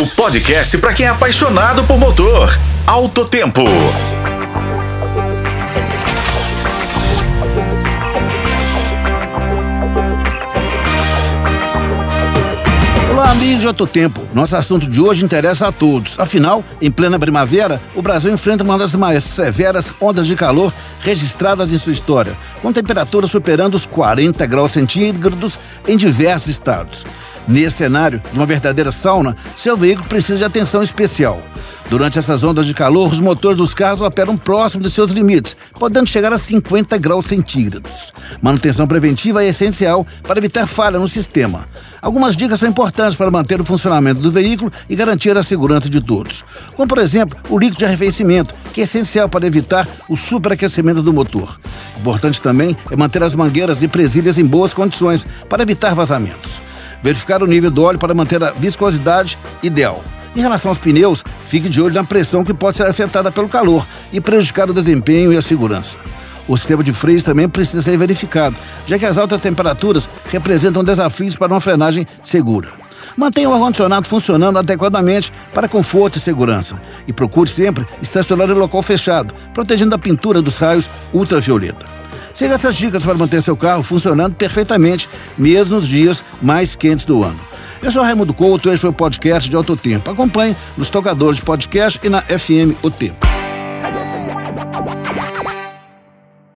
O podcast para quem é apaixonado por motor. Alto Tempo. Olá, amigos de Alto Tempo. Nosso assunto de hoje interessa a todos. Afinal, em plena primavera, o Brasil enfrenta uma das mais severas ondas de calor registradas em sua história, com temperaturas superando os 40 graus centígrados em diversos estados. Nesse cenário de uma verdadeira sauna, seu veículo precisa de atenção especial. Durante essas ondas de calor, os motores dos carros operam próximo de seus limites, podendo chegar a 50 graus centígrados. Manutenção preventiva é essencial para evitar falha no sistema. Algumas dicas são importantes para manter o funcionamento do veículo e garantir a segurança de todos. Como, por exemplo, o líquido de arrefecimento, que é essencial para evitar o superaquecimento do motor. Importante também é manter as mangueiras e presilhas em boas condições para evitar vazamentos. Verificar o nível do óleo para manter a viscosidade ideal. Em relação aos pneus, fique de olho na pressão que pode ser afetada pelo calor e prejudicar o desempenho e a segurança. O sistema de freios também precisa ser verificado, já que as altas temperaturas representam desafios para uma frenagem segura. Mantenha o ar-condicionado funcionando adequadamente para conforto e segurança. E procure sempre estacionar em local fechado, protegendo a pintura dos raios ultravioleta. Siga essas dicas para manter seu carro funcionando perfeitamente, mesmo nos dias mais quentes do ano. Eu sou Raimundo Couto, esse foi o podcast de Alto Tempo. Acompanhe nos tocadores de podcast e na FM O Tempo.